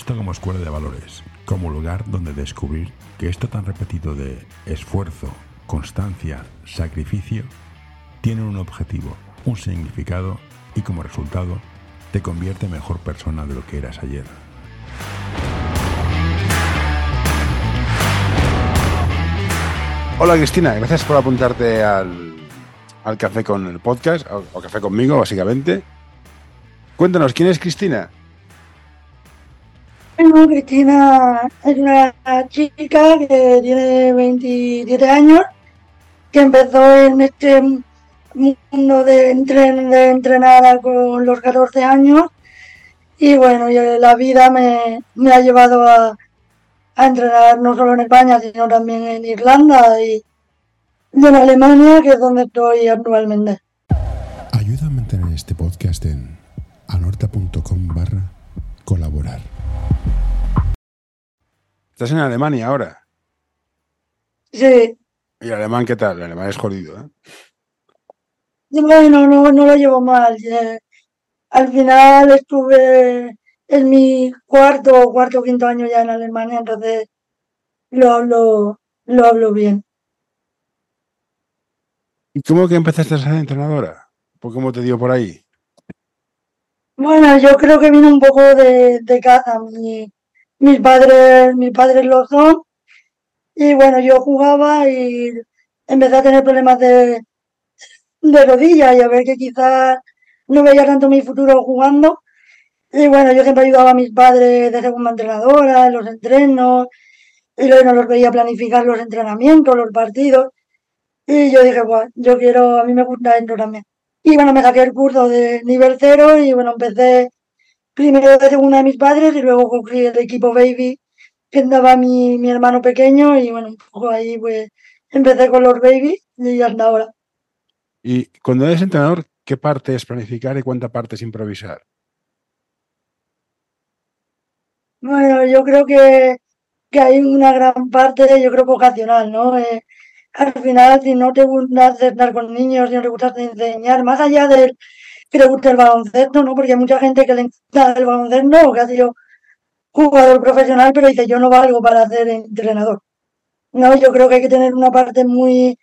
esto como escuela de valores, como lugar donde descubrir que esto tan repetido de esfuerzo, constancia, sacrificio, tiene un objetivo, un significado y como resultado te convierte en mejor persona de lo que eras ayer. Hola Cristina, gracias por apuntarte al, al café con el podcast, o, café conmigo básicamente. Cuéntanos, ¿quién es Cristina? Bueno, Cristina es una chica que tiene 27 años, que empezó en este mundo de, entren- entrenar con los 14 años y bueno, la vida me, ha llevado a, a entrenar no solo en España, sino también en Irlanda y, y en Alemania, que es donde estoy actualmente. Ayuda a mantener este podcast en anorta.com barra colaborar. Estás en Alemania ahora. Sí, ¿Y el alemán qué tal? El alemán es jodido, ¿eh? Bueno, no, no lo llevo mal. Al final estuve en mi cuarto, cuarto, quinto año ya en Alemania, entonces lo hablo, lo hablo bien. ¿Y cómo que empezaste a ser entrenadora? ¿Por cómo te dio por ahí? Bueno, yo creo que vino un poco de, de casa. Mi- mis padres, mis padres lo son. Y bueno, yo jugaba y empecé a tener problemas de, de rodilla y a ver que quizás no veía tanto mi futuro jugando. Y bueno, yo siempre ayudaba a mis padres de segunda entrenadora, en los entrenos, y luego no los veía planificar los entrenamientos, los partidos. Y yo dije, bueno, yo quiero, a mí me gusta esto también. Y bueno, me saqué el curso de nivel cero y bueno, empecé primero de segunda de mis padres y luego cogí el equipo baby que andaba mi, mi hermano pequeño y bueno, un poco ahí pues empecé con los babies y hasta ahora. Y cuando eres entrenador, ¿qué parte es planificar y cuánta parte es improvisar? Bueno, yo creo que, que hay una gran parte, yo creo, vocacional, ¿no? Eh, al final, si no te gusta estar con niños, si no te gusta enseñar, más allá de que te guste el baloncesto, ¿no? Porque hay mucha gente que le encanta el baloncesto o que ha sido jugador profesional, pero dice, yo no valgo para ser entrenador. No, yo creo que hay que tener una parte muy,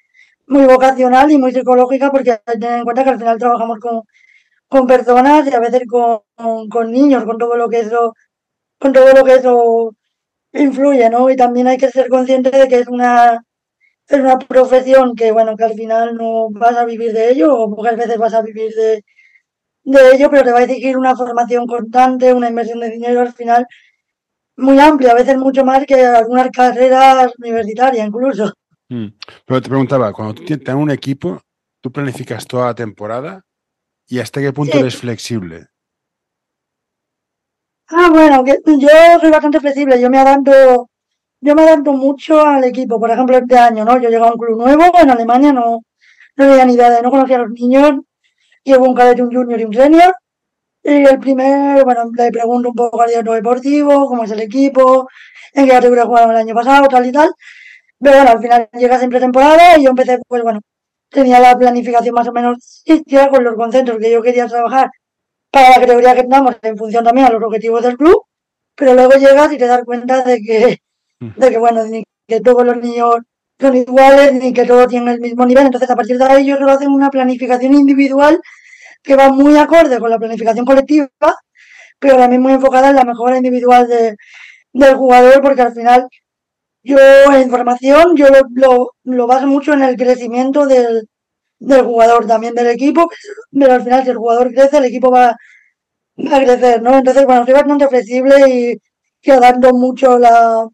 muy vocacional y muy psicológica porque hay que tener en cuenta que al final trabajamos con, con personas y a veces con, con, con niños, con todo lo que eso, con todo lo que eso influye, ¿no? Y también hay que ser consciente de que es una, es una profesión que, bueno, que al final no vas a vivir de ello o pocas veces vas a vivir de, de ello, pero te va a exigir una formación constante, una inversión de dinero al final muy amplia, a veces mucho más que algunas carreras universitarias incluso. Mm. Pero te preguntaba, cuando tú tienes un equipo, tú planificas toda la temporada y hasta qué punto Sí. eres flexible. Ah, bueno, que yo soy bastante flexible, yo me adapto, yo me adapto mucho al equipo. Por ejemplo, este año, ¿no? Yo llegué a un club nuevo, en Alemania no, no tenía ni idea de, no conocía a los niños, llevo un cadete, un junior y un senior. Y el primer, bueno, le pregunto un poco al director deportivo, cómo es el equipo, en qué categoría jugaron el año pasado, tal y tal. Pero bueno, al final llega siempre temporada y yo empecé, pues bueno, tenía la planificación más o menos con los conceptos que yo quería trabajar para la categoría que estamos en función también a los objetivos del club, pero luego llegas y te das cuenta de que, de que bueno, que todos los niños son iguales, ni que todos tienen el mismo nivel, entonces a partir de ahí yo solo hacen una planificación individual que va muy acorde con la planificación colectiva, pero también muy enfocada en la mejora individual de- del jugador, porque al final yo en formación yo lo, lo, lo baso mucho en el crecimiento del, del jugador, también del equipo, pero al final si el jugador crece, el equipo va, va a crecer, ¿no? Entonces, bueno, soy bastante flexible y que adapto mucho la,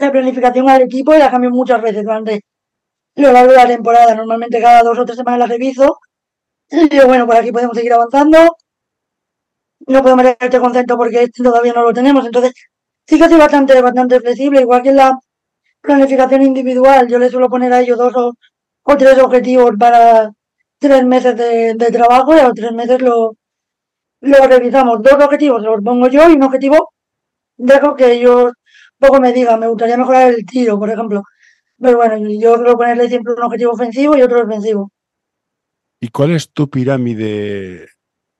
la planificación al equipo y la cambio muchas veces durante lo largo de la temporada. Normalmente cada dos o tres semanas la reviso y digo, bueno, por aquí podemos seguir avanzando. No podemos meter este concepto porque este todavía no lo tenemos. Entonces, sí que soy bastante, bastante flexible, igual que en la planificación individual. Yo le suelo poner a ellos dos o, tres objetivos para tres meses de, de trabajo y a los tres meses lo, lo revisamos. Dos objetivos los pongo yo y un objetivo dejo que ellos poco me digan. Me gustaría mejorar el tiro, por ejemplo. Pero bueno, yo suelo ponerle siempre un objetivo ofensivo y otro defensivo. ¿Y cuál es tu pirámide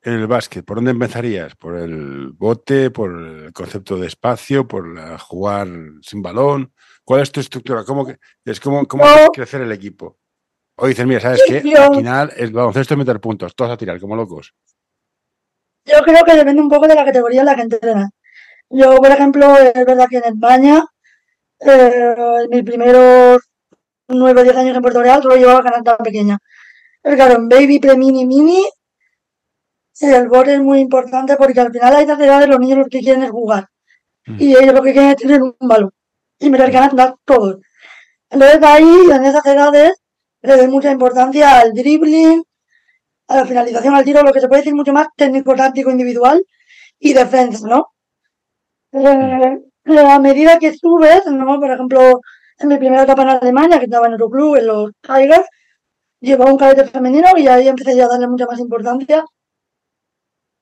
en el básquet, ¿por dónde empezarías? ¿Por el bote? ¿Por el concepto de espacio? ¿Por la- jugar sin balón? ¿Cuál es tu estructura? ¿Cómo que, es cómo No. haces crecer el equipo? O dices, mira, ¿sabes qué? Yo- Al final el baloncesto es meter puntos, todos a tirar como locos. Yo creo que depende un poco de la categoría en la que entrenas. Yo, por ejemplo, es verdad que en España, eh, en mis primeros 9 o 10 años en Puerto Real, solo llevaba canasta pequeña. Pero claro, en Baby, Pre-Mini, Mini, el bote es muy importante porque al final a esas edades los niños lo que quieren es jugar. Mm. Y ellos lo que quieren es tener un balón y meter canastas todos. Entonces ahí, en esas edades, le doy mucha importancia al dribbling, a la finalización, al tiro, lo que se puede decir mucho más técnico, táctico, individual y defensa, ¿no? Eh, a medida que subes, ¿no? Por ejemplo, en mi primera etapa en Alemania, que estaba en otro club, en los Tigers, llevaba un cadete femenino y ahí empecé ya a darle mucha más importancia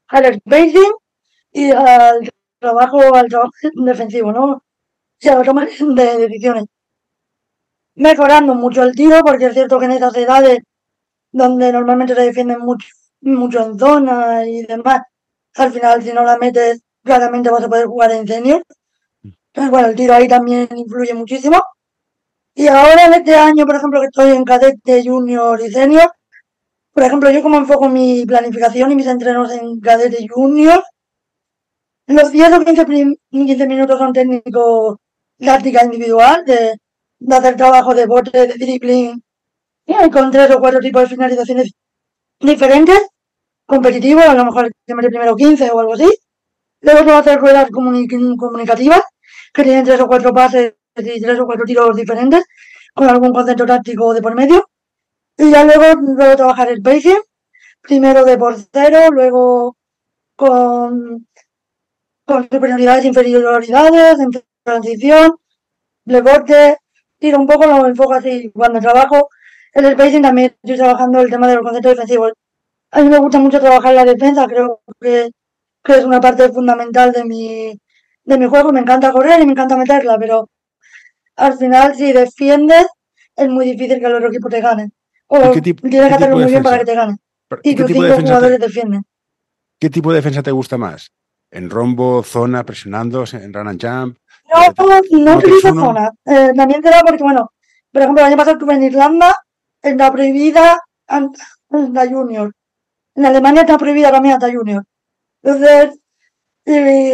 al spacing y al trabajo, al trabajo defensivo, ¿no? Y a la toma de decisiones. Mejorando mucho el tiro, porque es cierto que en esas edades donde normalmente se defienden mucho, mucho en zona y demás, al final si no la metes, claramente vas a poder jugar en senior. Entonces, bueno, el tiro ahí también influye muchísimo. Y ahora en este año, por ejemplo, que estoy en cadete, junior y senior, por ejemplo, yo como enfoco mi planificación y mis entrenos en cadete junior, los 10 o 15, prim- 15 minutos son técnico táctica individual, de, hacer trabajo de bote, de dribbling, con tres o cuatro tipos de finalizaciones diferentes, competitivos, a lo mejor que mete primero 15 o algo así. Luego se a hacer ruedas comuni- comunicativas, que tienen tres o cuatro pases y tres o cuatro tiros diferentes, con algún concepto táctico de por medio. Y ya luego, luego trabajar el spacing, primero de por cero, luego con, con superioridades, inferioridades, en transición, rebote, tiro un poco, lo enfoco así. Cuando trabajo el spacing también estoy trabajando el tema de los conceptos defensivos. A mí me gusta mucho trabajar la defensa, creo que, que es una parte fundamental de mi, de mi juego. Me encanta correr y me encanta meterla, pero al final si defiendes es muy difícil que el otro equipo te gane. O ¿Y qué tipo- tienes que hacerlo muy bien para que te gane. Pero, Y ¿qué, tus tipo de defensa te, jugadores defienden. qué tipo de defensa te gusta más? ¿En rombo, zona, presionando, en run and jump? No, no ¿No utilizo zona. Eh, también será porque, bueno, por ejemplo, el año pasado estuve en Irlanda, está prohibida hasta junior. En Alemania está prohibida también hasta junior. Entonces, y,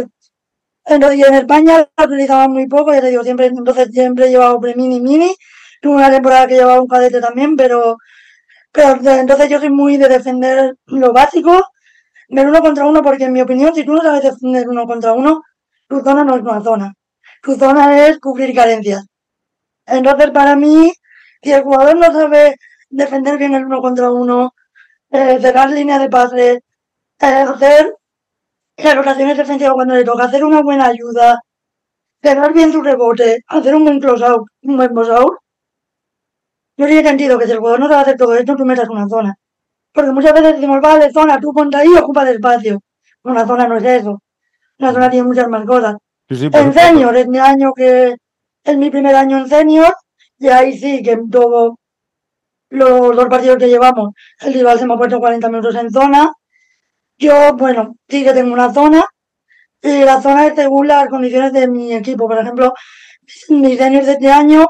en España la utilizaban muy poco, ya te digo, siempre, entonces siempre he llevado pre-mini mini. Tuve una temporada que llevaba un cadete también, pero, pero entonces yo soy muy de defender lo básico, del uno contra uno, porque en mi opinión, si tú no sabes defender uno contra uno, tu zona no es una zona. Tu zona es cubrir carencias. Entonces, para mí, si el jugador no sabe defender bien el uno contra uno, eh, cerrar línea de pase, eh, hacer las rotaciones defensivas cuando le toca, hacer una buena ayuda, cerrar bien su rebote, hacer un buen close-out, un buen boss-out, yo sí he sentido que si el jugador no sabe hacer todo esto, tú metas una zona. Porque muchas veces decimos, vale, zona, tú ponte ahí y ocupa espacio. Una zona no es eso. Una zona tiene muchas más cosas. Sí, En senior, es mi año que es mi primer año en senior, y ahí sí que en todo los dos partidos que llevamos, el rival se me ha puesto 40 minutos en zona. Yo, bueno, sí que tengo una zona, y la zona es según las condiciones de mi equipo. Por ejemplo, mi senior de este año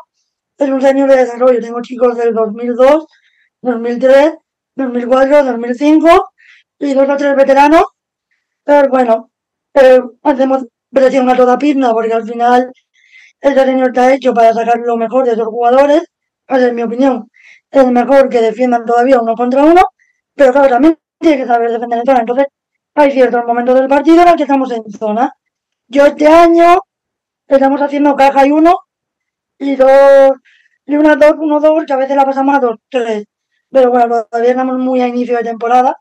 es un senior de desarrollo. Tengo chicos del 2002, 2003, 2004, 2005 y dos o tres veteranos. Pero bueno, eh, hacemos presión a toda pierna porque al final ese señor está hecho para sacar lo mejor de esos jugadores. Esa es mi opinión. Es mejor que defiendan todavía uno contra uno, pero claro, también tiene que saber defender en zona. Entonces, hay ciertos momentos del partido en los que estamos en zona. Yo este año estamos haciendo caja y uno y dos, y una dos, uno, dos, que a veces la pasamos a dos, tres. Pero bueno, todavía estamos muy a inicio de temporada.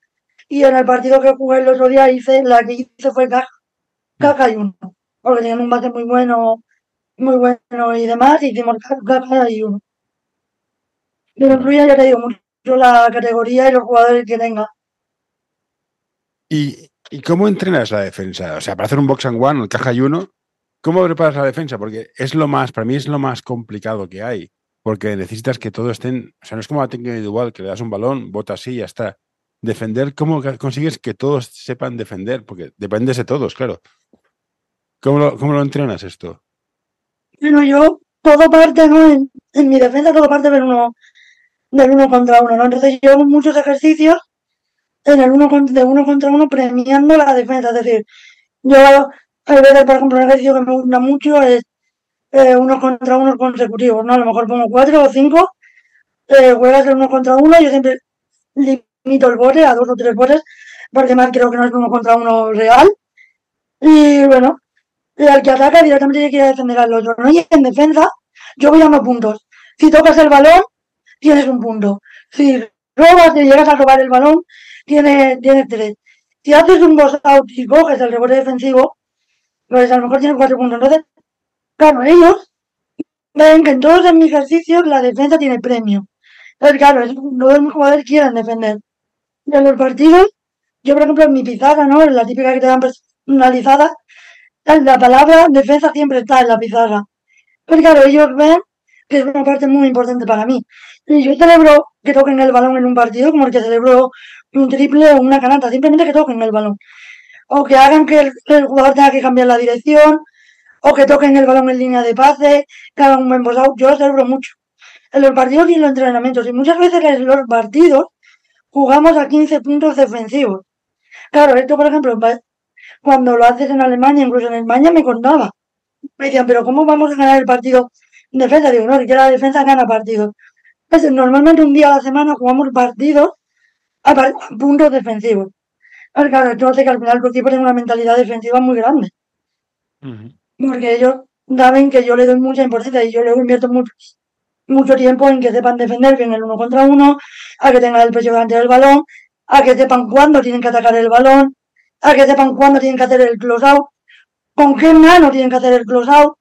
Y en el partido que jugué el otro día hice, la que hice fue caja, caja y uno. Porque tenían un base muy bueno, muy bueno y demás, y hicimos ca- caja y uno. Pero influye, ya te digo, mucho la categoría y los jugadores que tenga. ¿Y, ¿Y cómo entrenas la defensa? O sea, para hacer un box and one, el caja y uno, ¿cómo preparas la defensa? Porque es lo más, para mí es lo más complicado que hay. Porque necesitas que todos estén, o sea, no es como la técnica individual, que le das un balón, bota así y ya está. defender, ¿cómo consigues que todos sepan defender? Porque dependes de todos, claro. ¿Cómo lo, cómo lo entrenas esto? Bueno, yo todo parte, ¿no? En, en mi defensa todo parte del uno, del uno contra uno, ¿no? Entonces yo hago muchos ejercicios en el uno de uno contra uno premiando la defensa. Es decir, yo hay veces, por ejemplo, un ejercicio que me gusta mucho es eh, unos contra unos consecutivos, ¿no? A lo mejor pongo cuatro o cinco, eh, juegas el uno contra uno, yo siempre limito el bote a dos o tres botes, porque más creo que no es uno contra uno real. Y bueno, al que ataca directamente tiene que a defender al otro, ¿no? Y en defensa, yo voy dando puntos. Si tocas el balón, tienes un punto. Si robas y llegas a robar el balón, tienes, tienes tres. Si haces un boss out y coges el rebote defensivo, pues a lo mejor tienes cuatro puntos. Entonces, claro, ellos ven que en todos mis ejercicios la defensa tiene premio. Entonces, claro, es- todos mis jugadores quieren defender. Y en los partidos, yo por ejemplo en mi pizarra, ¿no? La típica que te dan personalizada, la palabra defensa siempre está en la pizarra. Pero claro, ellos ven que es una parte muy importante para mí. Y yo celebro que toquen el balón en un partido como el que celebro un triple o una canasta, simplemente que toquen el balón. O que hagan que el, jugador tenga que cambiar la dirección, o que toquen el balón en línea de pase, que hagan un buen post. Yo lo celebro mucho. En los partidos y en los entrenamientos. Y muchas veces en los partidos jugamos a 15 puntos defensivos. Claro, esto por ejemplo, cuando lo haces en Alemania, incluso en España, me contaba. Me decían, pero ¿cómo vamos a ganar el partido en defensa? Digo, no, que la defensa gana partidos. Normalmente un día a la semana jugamos partidos puntos defensivos. Pues, claro, esto hace que al final tu equipo tenga una mentalidad defensiva muy grande. Porque ellos saben que yo le doy mucha importancia y yo luego invierto mucho, mucho tiempo en que sepan defender bien el uno contra uno, a que tengan el pecho delante del balón, a que sepan cuándo tienen que atacar el balón, a que sepan cuándo tienen que hacer el close out, con qué mano tienen que hacer el close out,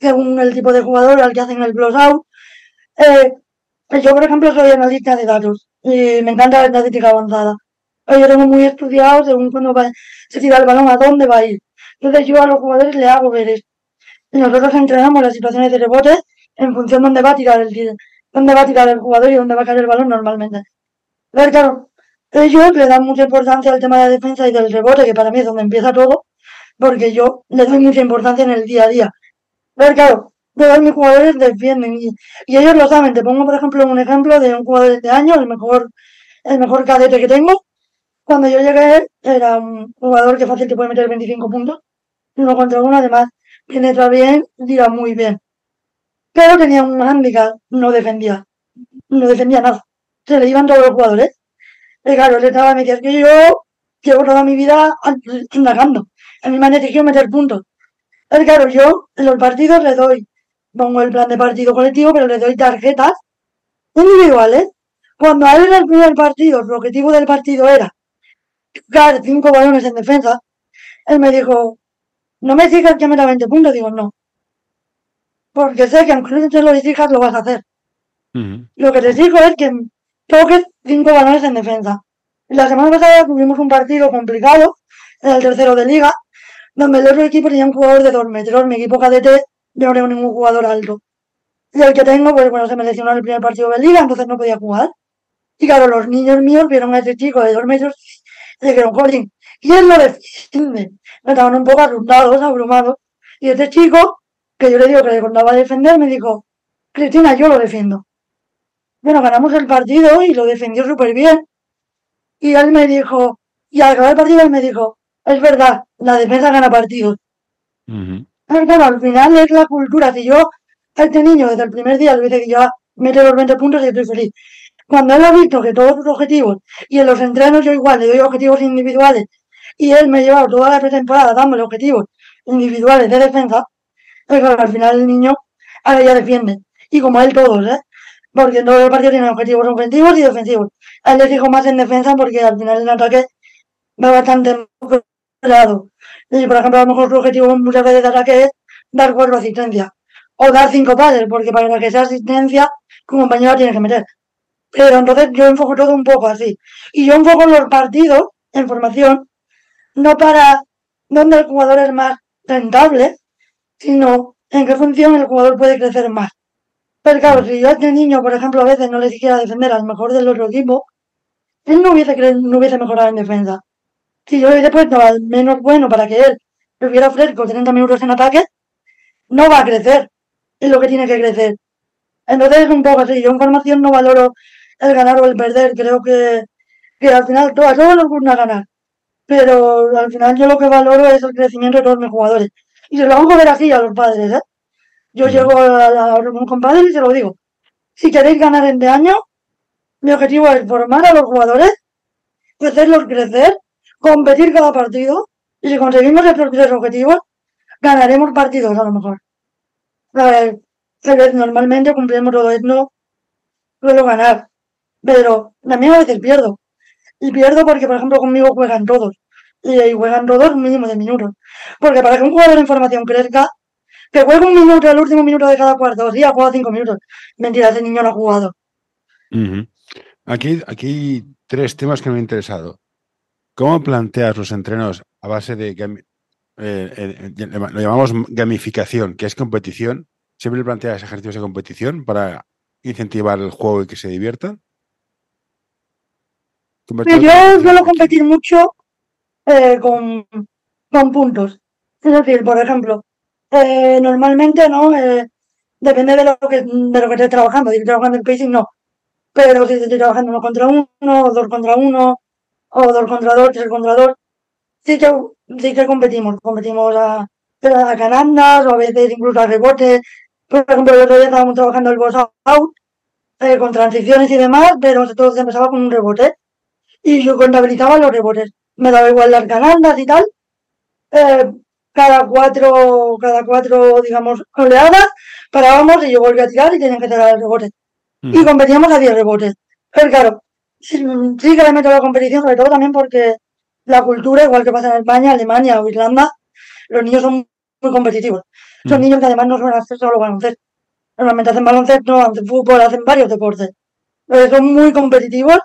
según el tipo de jugador al que hacen el close out. Eh, yo, por ejemplo, soy analista de datos y me encanta la estadística avanzada. Eh, Yo tengo muy estudiado según cuando se tira el balón a dónde va a ir. Entonces yo a los jugadores le hago ver esto. Y nosotros entrenamos las situaciones de rebote en función de dónde va a tirar el dónde va a tirar el jugador y dónde va a caer el balón normalmente. Pero claro, ellos le dan mucha importancia al tema de la defensa y del rebote, que para mí es donde empieza todo, porque yo le doy mucha importancia en el día a día. Pero claro, todos mis jugadores defienden y, ellos lo saben. Te pongo, por ejemplo, un ejemplo de un jugador de este año, el mejor, el mejor cadete que tengo. Cuando yo llegué, era un jugador que fácil te puede meter 25 puntos, uno contra uno, además, penetra bien, tira muy bien. Pero tenía un handicap, no defendía, no defendía nada. Se le iban todos los jugadores. Y claro, él estaba, me decía, es que yo llevo toda mi vida atacando. A mí me han exigido meter puntos. Es claro, yo en los partidos le doy, pongo el plan de partido colectivo, pero le doy tarjetas individuales. Cuando a él en el primer partido, su objetivo del partido era jugar cinco balones en defensa, él me dijo, no me exijas que meta 20 puntos, digo, no. Porque sé que aunque no te lo exijas, lo vas a hacer. Lo que te exijo es que toques cinco balones en defensa. La semana pasada tuvimos un partido complicado, en el tercero de liga, donde el otro equipo tenía un jugador de dos metros. Mi equipo cadete, no tengo ningún jugador alto. Y el que tengo, pues bueno, se me lesionó en el primer partido de liga, entonces no podía jugar. Y claro, los niños míos vieron a ese chico de dos metros y dijeron, Colin, ¿quién lo defiende? Me estaban un poco asustados, abrumados. Y este chico, que yo le digo que le contaba defender, me dijo, Cristina, yo lo defiendo. Bueno, ganamos el partido y lo defendió súper bien. Y él me dijo, y al acabar el partido él me dijo, es verdad, la defensa gana partidos. Pero claro, al final es la cultura. Si yo este niño desde el primer día le dice que ya mete los 20 puntos y estoy feliz. Cuando él ha visto que todos sus objetivos, y en los entrenos yo igual le doy objetivos individuales, y él me ha llevado toda la pretemporada dándole objetivos individuales de defensa, pues claro, al final el niño ahora ya defiende. Y como él todos, ¿eh? Porque en todos los partidos tienen objetivos ofensivos y defensivos. A él le fijo más en defensa porque al final en ataque va bastante lado. Y por ejemplo, a lo mejor su objetivo muchas veces de ataque es dar cuatro asistencias. O dar cinco pases, porque para que sea asistencia, tu compañero tiene que meter. Pero entonces yo enfoco todo un poco así. Y yo enfoco los partidos en formación, no para dónde el jugador es más rentable, sino en qué función el jugador puede crecer más. Pero claro, si yo a este niño, por ejemplo, a veces no le quisiera defender al mejor del otro equipo, él no hubiese, no hubiese mejorado en defensa. Si yo hubiese puesto al menos bueno para que él estuviera fresco 30 minutos en ataque, no va a crecer. Es lo que tiene que crecer. Entonces es un poco así. Yo en formación no valoro el ganar o el perder. Creo que, que al final todo- a todos nos gusta ganar. Pero al final yo lo que valoro es el crecimiento de todos mis jugadores. Y se lo hago ver así a los padres, ¿eh? Yo llego a la reunión con padres y se lo digo. Si queréis ganar este año, mi objetivo es formar a los jugadores, hacerlos crecer, competir cada partido, y si conseguimos estos tres objetivos, ganaremos partidos a lo mejor. Vez normalmente cumplimos todo esto, suelo ganar, pero también a veces pierdo. Y pierdo porque, por ejemplo, conmigo juegan todos. Y, juegan todos mínimo de minutos. Porque para que un jugador en formación crezca, que juegue un minuto, el último minuto de cada cuarto, sí, ha jugado cinco minutos. Mentira, ese niño no ha jugado. Aquí, aquí tres temas que me han interesado. ¿Cómo planteas los entrenos a base de, eh, eh, eh, lo llamamos gamificación, que es competición? ¿Siempre planteas ejercicios de competición para incentivar el juego y que se diviertan? Pero yo suelo competir mucho eh, con, con puntos. Es decir, por ejemplo, normalmente, ¿no? Depende de lo que de lo que estés trabajando. Si estoy trabajando en pacing, no. Pero si estoy trabajando uno contra uno, dos contra uno, o dos contra dos, tres contra dos, sí que, sí que competimos. Competimos a, a canastas, o a veces incluso a rebotes. Por ejemplo, el otro día estábamos trabajando el boss out, eh, con transiciones y demás, pero todo se empezaba con un rebote y yo contabilizaba los rebotes. Me daba igual las canastas y tal. Eh, cada cuatro, cada cuatro, digamos, oleadas, parábamos y yo volvía a tirar y tenían que tirar el rebote. Y competíamos a 10 rebotes. Pero claro, sí, sí que le meto a la competición, sobre todo también porque la cultura, igual que pasa en España, Alemania o Irlanda, los niños son muy competitivos. Son Mm. niños que además no suelen hacer solo baloncesto. Normalmente hacen baloncesto, hacen fútbol, hacen varios deportes. Pero son muy competitivos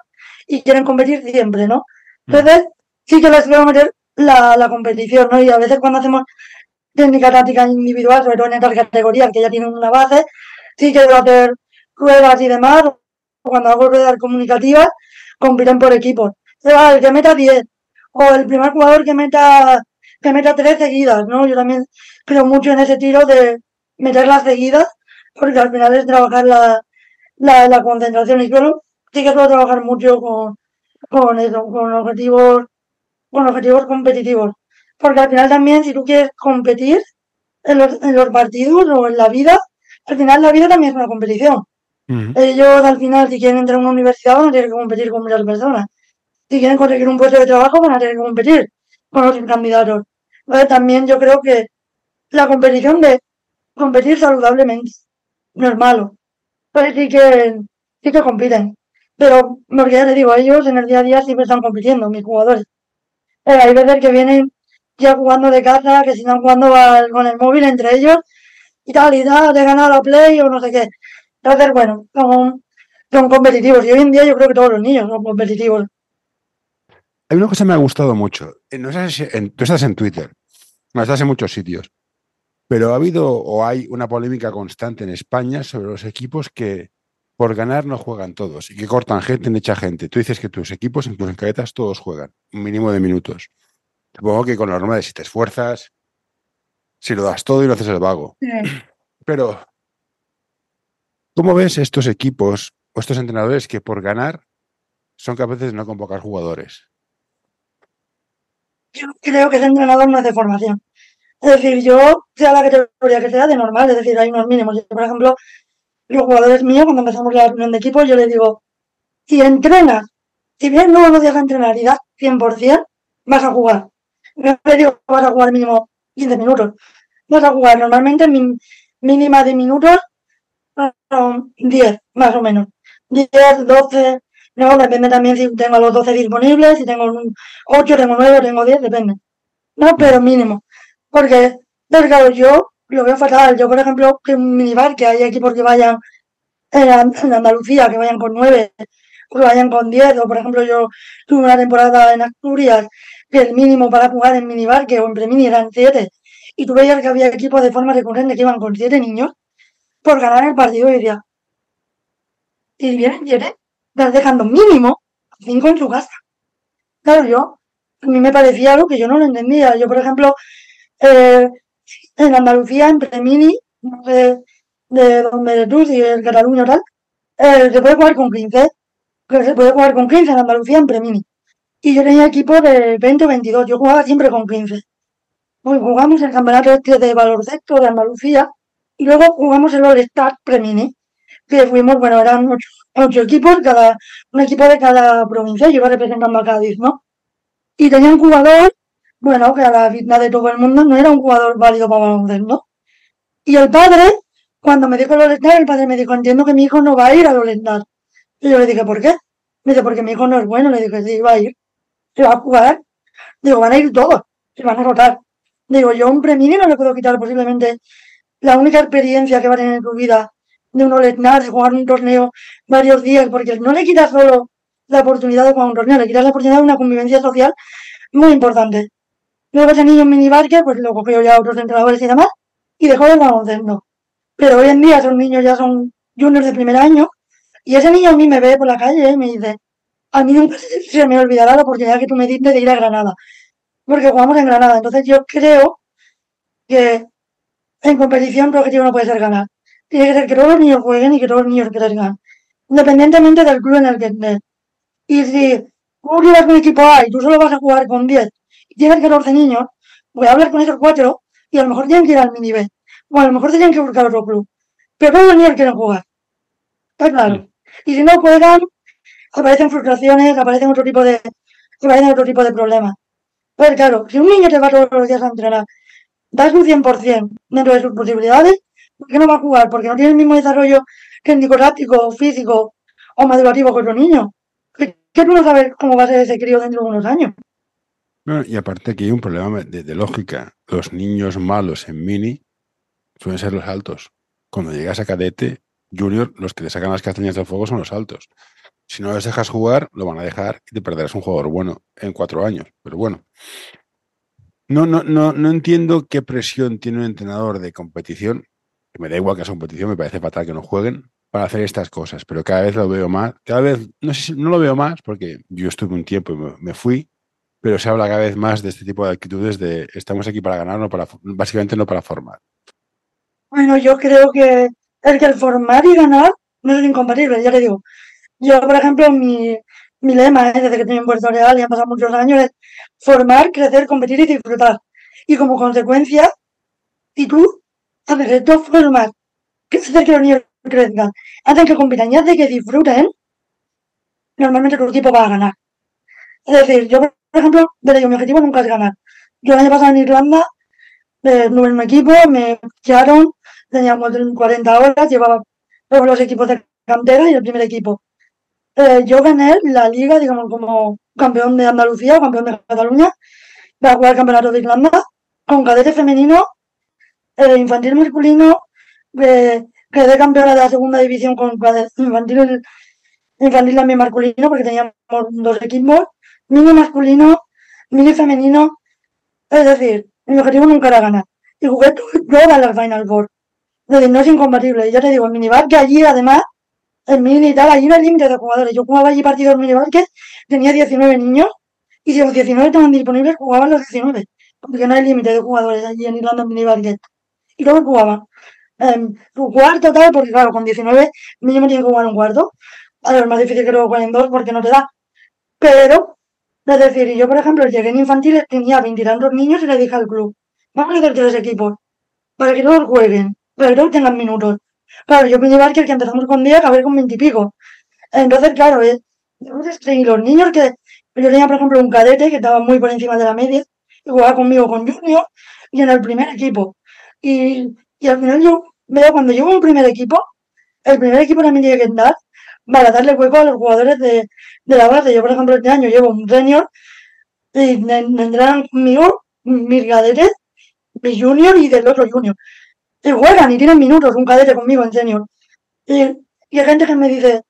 y quieren competir siempre, ¿no? Entonces, sí que les quiero meter la, la competición, ¿no? Y a veces cuando hacemos técnica táctica individual, sobre todo en estas categorías que ya tienen una base, sí que debo hacer ruedas y demás, cuando hago ruedas comunicativas, compiten por equipos. El que meta 10, o el primer jugador que meta, que meta 3 seguidas, ¿no? Yo también creo mucho en ese tiro de meterlas seguidas, porque al final es trabajar la, la, la concentración y suelo, sí que suelo trabajar mucho con, con eso, con objetivos, con objetivos competitivos. Porque al final también, si tú quieres competir en los, en los partidos o en la vida, al final la vida también es una competición. Ellos al final, si quieren entrar a una universidad, van a tener que competir con muchas personas. Si quieren conseguir un puesto de trabajo, van a tener que competir con otros candidatos. También yo creo que la competición de competir saludablemente no es malo. Pues sí que, sí que compiten. Pero, porque ya te digo, ellos en el día a día siempre están compitiendo, mis jugadores. Eh, hay veces que vienen ya jugando de casa, que si están jugando con el móvil entre ellos y tal, y tal, de ganar la play o no sé qué. Entonces, bueno, son, son competitivos. Y hoy en día yo creo que todos los niños son competitivos. Hay una cosa que me ha gustado mucho. Eh, No en- tú estás en Twitter, no estás en muchos sitios, pero ha habido o hay una polémica constante en España sobre los equipos que por ganar no juegan todos y que cortan gente en echa gente. Tú dices que tus equipos, incluso en cadetas, todos juegan un mínimo de minutos. Supongo que con la norma de si te esfuerzas, si lo das todo y lo haces el vago. Pero, ¿cómo ves estos equipos o estos entrenadores que por ganar son capaces de no convocar jugadores? Yo creo que ese entrenador no es de formación. Es decir, yo, sea la categoría que sea, de normal, es decir, hay unos mínimos. Yo, por ejemplo, los jugadores míos, cuando empezamos la reunión de equipo, yo les digo, si entrenas, si bien no días a entrenar y das 100%, vas a jugar. No les digo vas a jugar mínimo 15 minutos. Vas a jugar normalmente mínima de minutos, 10, más o menos. 10, 12, no, depende también si tengo los 12 disponibles, si tengo un 8, tengo 9, tengo 10, depende. No, pero mínimo. Porque, pero claro, yo lo veo fatal. Yo, por ejemplo, que un minibar, que hay equipos que vayan en, An- en Andalucía, que vayan con 9, o que vayan con 10, o por ejemplo, yo tuve una temporada en Asturias, que el mínimo para jugar en minibar, que o en premini eran 7, y tú veías que había equipos de forma recurrente que iban con 7 niños por ganar el partido, y decía, si vienen 7, estás dejando mínimo cinco en su casa. Claro, yo, a mí me parecía algo que yo no lo entendía. Yo, por ejemplo, eh, en Andalucía, en Premini, de, de donde tú, si el Cataluña tal, eh, se puede jugar con 15. Que se puede jugar con 15 en Andalucía, en Premini. Y yo tenía equipo de 20 o 22. Yo jugaba siempre con 15. Pues jugamos el campeonato este de baloncesto de Andalucía y luego jugamos el All-Star Premini, que fuimos, bueno, eran ocho, ocho equipos, cada, un equipo de cada provincia, yo iba representando a Cádiz, ¿no? Y tenía un jugador, bueno, que a la vista de todo el mundo no era un jugador válido para baloncesto. Y el padre, cuando me dijo el All-Star, el padre me dijo, entiendo que mi hijo no va a ir al All-Star. Y yo le dije, ¿por qué? Me dice, porque mi hijo no es bueno. Le dije, sí, va a ir. Se va a jugar. Digo, van a ir todos. Se van a rotar. Digo, yo un premio no le puedo quitar posiblemente la única experiencia que va a tener en tu vida de un All-Star, de jugar un torneo varios días, porque no le quitas solo la oportunidad de jugar un torneo, le quitas la oportunidad de una convivencia social muy importante. Luego ese niño en minibarque, pues lo cogió ya otros entrenadores y demás, y dejó de baloncesto. Pero hoy en día esos niños ya son juniors de primer año, y ese niño a mí me ve por la calle y me dice, a mí nunca se me olvidará la oportunidad que tú me diste de ir a Granada, porque jugamos en Granada. Entonces yo creo que en competición tu objetivo no puede ser ganar. Tiene que ser que todos los niños jueguen y que todos los niños crezcan, independientemente del club en el que estés. Y si tú llevas un equipo A y tú solo vas a jugar con 10 y tienes 14 niños, voy a hablar con esos cuatro y a lo mejor tienen que ir al mini B. O a lo mejor tienen que buscar otro club. Pero todos los niños quieren jugar. Está claro. Y si no juegan, aparecen frustraciones, aparecen otro tipo de, aparecen otro tipo de problemas. Pues claro, si un niño te va todos los días a entrenar, das un 100% dentro de sus posibilidades, ¿por qué no va a jugar? Porque no tiene el mismo desarrollo técnico-táctico, físico o madurativo que otro niño. Que, que tú no sabes cómo va a ser ese crío dentro de unos años. Y aparte aquí hay un problema de, de lógica. Los niños malos en mini suelen ser los altos. Cuando llegas a cadete, junior, los que te sacan las castañas del fuego son los altos. Si no les dejas jugar, lo van a dejar y te perderás un jugador bueno en cuatro años. Pero bueno, no, no, no, no entiendo qué presión tiene un entrenador de competición, que me da igual que sea competición, me parece fatal que no jueguen, para hacer estas cosas, pero cada vez lo veo más, cada vez, no sé si no lo veo más, porque yo estuve un tiempo y me, fui, pero se habla cada vez más de este tipo de actitudes de estamos aquí para ganar, no para, básicamente no para formar. Bueno, yo creo que el que el formar y ganar no es incompatible, ya te digo. Yo, por ejemplo, mi, mi lema es, desde que estoy en Puerto Real y han pasado muchos años, es formar, crecer, competir y disfrutar. Y como consecuencia, si tú haces esto, formar, hacer que los niños crezcan, hacen que compitan y hacen que disfruten, normalmente tu equipo va a ganar. Es decir, yo, por ejemplo, mi objetivo nunca es ganar. Yo el año pasado en Irlanda, eh, no en un equipo, me echaron, teníamos 40 horas, llevaba todos los equipos de cantera y el primer equipo. Eh, yo gané la liga, digamos, como campeón de Andalucía campeón de Cataluña, para jugar el campeonato de Irlanda, con cadete femenino, eh, infantil masculino, eh, quedé campeona de la segunda división con infantil, infantil también masculino, porque teníamos dos equipos, mini masculino, mini femenino, es decir, mi objetivo nunca era ganar. Y jugué todas las Final Four. Es decir, no es incompatible. Ya te digo, el minibar que allí además el mini y tal, hay límite de jugadores. Yo jugaba allí partidos mini que tenía 19 niños y si los 19 estaban disponibles, jugaban los 19. Porque no hay límite de jugadores allí en Irlanda en mini. Y luego jugaba eh, un cuarto tal, porque claro, con 19 mínimo tiene que jugar un cuarto. A ver, más difícil que luego jueguen dos porque no te da. Pero, es decir, yo por ejemplo llegué en infantiles, tenía 20 y tantos niños y le dije al club, vamos a hacer tres equipos para que todos jueguen, para que todos tengan minutos. Claro, yo mini basket que empezamos con 10, acabé con 20 y pico. Entonces, claro, eh, los niños que yo tenía, por ejemplo, un cadete que estaba muy por encima de la media y jugaba conmigo con Junior y en el primer equipo. Y, y al final yo veo cuando llevo un primer equipo, el primer equipo también tiene que entrar para darle hueco a los jugadores de, de la base. Yo, por ejemplo, este año llevo un senior y vendrán conmigo mis cadetes, mi junior y del otro junior. Y juegan y tienen minutos, un cadete conmigo en senior. Y, y hay gente que me dice,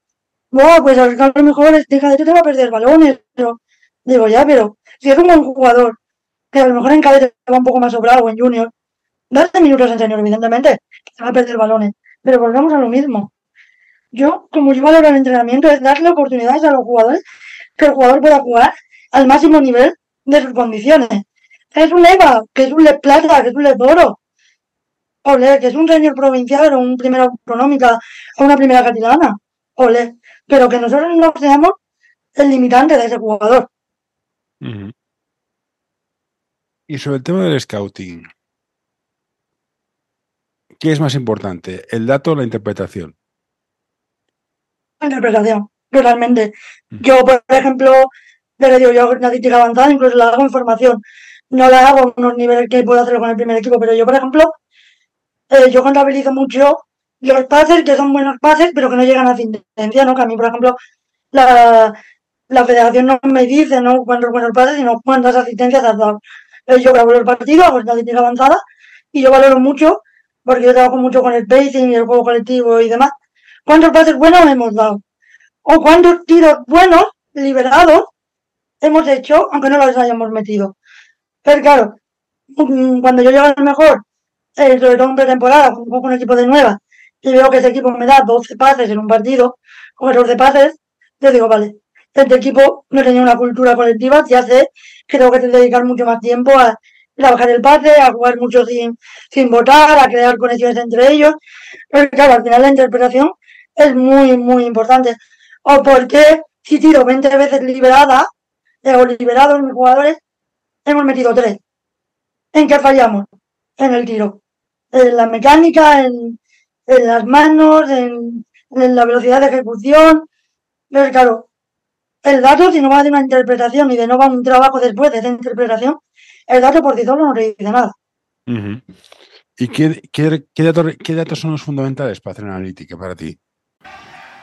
bueno, pues a lo mejor este cadete te va a perder balones. Pero, digo, ya, pero si es un buen jugador, que a lo mejor en cadete va un poco más sobrado o en junior, dale minutos en senior, evidentemente, se va a perder balones. Pero volvemos a lo mismo. Yo, como yo valoro el entrenamiento, es darle oportunidades a los jugadores que el jugador pueda jugar al máximo nivel de sus condiciones. Es un EVA, que es un Le Plata, que es un Le Oro, ole, que es un señor provincial o un primera autonómica o una primera catalana, ole, pero que nosotros no seamos el limitante de ese jugador. Y sobre el tema del scouting, ¿qué es más importante, el dato o la interpretación? La interpretación, totalmente. Yo, por ejemplo, le digo, yo hago analítica avanzada, incluso la hago en formación. No la hago a unos niveles que puedo hacerlo con el primer equipo, pero yo, por ejemplo, eh, yo contabilizo mucho los pases que son buenos pases, pero que no llegan a asistencia, ¿no? Que a mí, por ejemplo, la, la federación no me dice, ¿no? Cuántos buenos pases, sino cuántas asistencias has dado. Eh, yo grabo el partido, hago estadística avanzada y yo valoro mucho, porque yo trabajo mucho con el pacing y el juego colectivo y demás. ¿Cuántos pases buenos hemos dado? O cuántos tiros buenos, liberados, hemos hecho, aunque no los hayamos metido. Pero claro, mm, cuando yo llego al mejor eh, sobre todo en con un equipo de nueva, y veo que ese equipo me da 12 pases en un partido, o 14 pases, yo digo, vale, este equipo no tenía una cultura colectiva, ya sé que tengo que dedicar mucho más tiempo a trabajar el pase, a jugar mucho sin, sin votar, a crear conexiones entre ellos. Pero claro, al final la interpretación es muy, muy importante. O porque si tiro 20 veces liberada, eh, o liberados mis jugadores, hemos metido 3. ¿En qué fallamos? En el tiro en la mecánica, en, las manos, en, la velocidad de ejecución. Pero claro, el dato, si no va de una interpretación y de no va un trabajo después de esa interpretación, el dato por sí solo no te dice nada. ¿Y qué, qué, datos, qué datos son los fundamentales para hacer analítica para ti?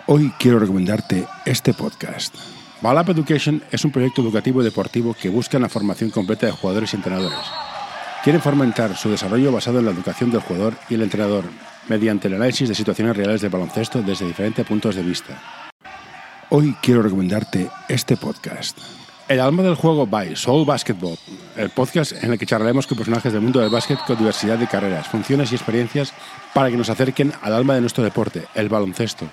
Hoy quiero recomendarte este podcast. Balap Education es un proyecto educativo y deportivo que busca la formación completa de jugadores y entrenadores Quieren fomentar su desarrollo basado en la educación del jugador y el entrenador, mediante el análisis de situaciones reales de baloncesto desde diferentes puntos de vista. Hoy quiero recomendarte este podcast. El alma del juego by Soul Basketball, el podcast en el que charlaremos con personajes del mundo del básquet con diversidad de carreras, funciones y experiencias para que nos acerquen al alma de nuestro deporte, el baloncesto.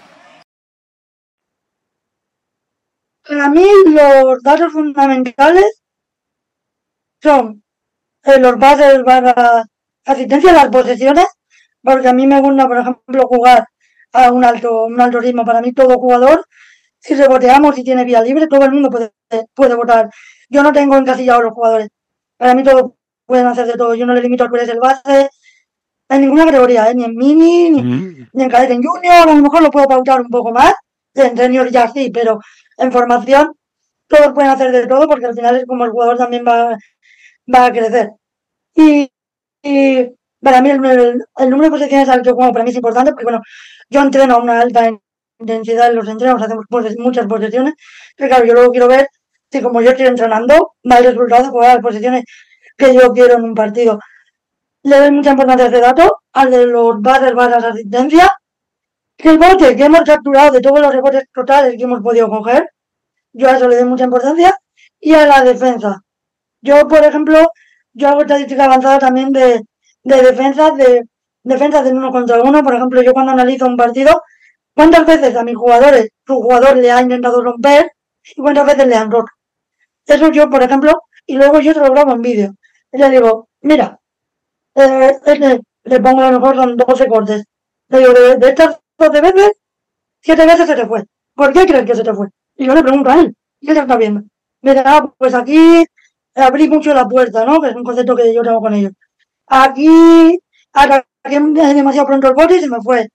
Para mí los datos fundamentales son los bases para asistencia a las posesiones, porque a mí me gusta, por ejemplo, jugar a un alto, un alto ritmo. Para mí, todo jugador, si reboteamos y tiene vía libre, todo el mundo puede, puede votar. Yo no tengo encasillados los jugadores. Para mí, todos pueden hacer de todo. Yo no le limito a cuál es el base en ninguna categoría, ¿eh? ni en mini, ni, mm. ni, en cadete en junior. A lo mejor lo puedo pautar un poco más. En senior ya sí, pero en formación todos pueden hacer de todo porque al final es como el jugador también va, va a crecer. Y, para mí el, número de posiciones alto como para mí es importante porque, bueno, yo entreno a una alta intensidad en los entrenos, hacemos muchas posiciones, pero claro, yo luego quiero ver si como yo estoy entrenando, va el resultado jugar las posiciones que yo quiero en un partido. Le doy mucha importancia a este dato, al de los bases, barras, asistencia, que el bote que hemos capturado de todos los rebotes totales que hemos podido coger, yo a eso le doy mucha importancia, y a la defensa. Yo, por ejemplo, yo hago estadística avanzada también de, de defensas, de defensas de uno contra uno. Por ejemplo, yo cuando analizo un partido, ¿cuántas veces a mis jugadores, su jugador le ha intentado romper y cuántas veces le han roto? Eso yo, por ejemplo, y luego yo se lo grabo en vídeo. Y le digo, mira, eh, este, le pongo a lo mejor son 12 cortes. Le digo, de, estas 12 veces, 7 veces se te fue. ¿Por qué crees que se te fue? Y yo le pregunto a él, él ya está viendo. Me dice, ah, pues aquí abrí mucho la puerta, ¿no? Que es un concepto que yo tengo con ellos. Aquí ataqué demasiado pronto el bote y se me fue.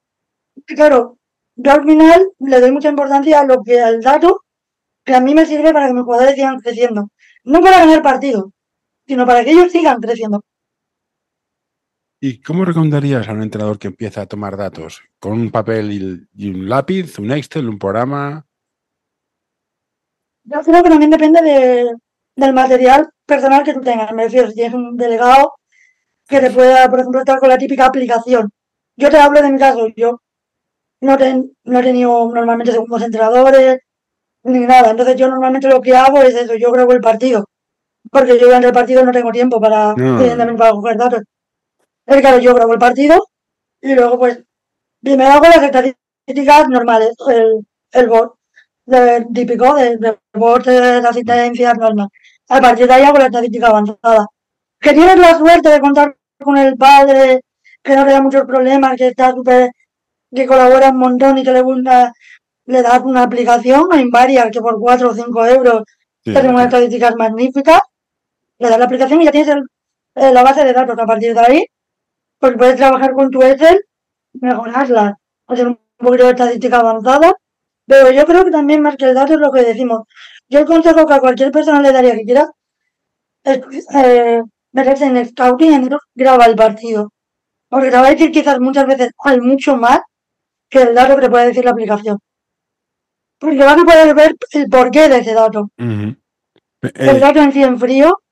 claro, yo al final le doy mucha importancia a lo que al dato que a mí me sirve para que mis jugadores sigan creciendo. No para ganar partido, sino para que ellos sigan creciendo. ¿Y cómo recomendarías a un entrenador que empieza a tomar datos? ¿Con un papel y un lápiz, un Excel, un programa? Yo creo que también depende de, del material personal que tú tengas. Me refiero, si tienes un delegado que te pueda, por ejemplo, estar con la típica aplicación. Yo te hablo de mi caso, yo no, no he tenido normalmente segundos entrenadores ni nada. Entonces yo normalmente lo que hago es eso, yo grabo el partido. Porque yo durante el partido no tengo tiempo para, para coger datos. Claro, yo grabo el partido y luego pues primero hago las estadísticas normales, el, el bot. De típico de rebotes, de asistencias, normal. A partir de ahí hago la estadística avanzada. Que tienes la suerte de contar con el padre, que no le da muchos problemas, que está súper, que colabora un montón y que le gusta, le das una aplicación, hay varias que por 4 o 5 euros Sí, tienen unas estadísticas magníficas, le das la aplicación y ya tienes el- eh, la base de datos. A partir de ahí, pues puedes trabajar con tu Excel, mejorarla, hacer un poquito de estadística avanzada, pero yo creo que también más que el dato es lo que decimos. Yo el consejo que a cualquier persona le daría que quiera es eh, meterse en Scouting y en graba el partido. Porque te va a decir quizás muchas veces hay mucho más que el dato que te puede decir la aplicación. Porque vas a poder ver el porqué de ese dato. El Eh, dato en sí en frío,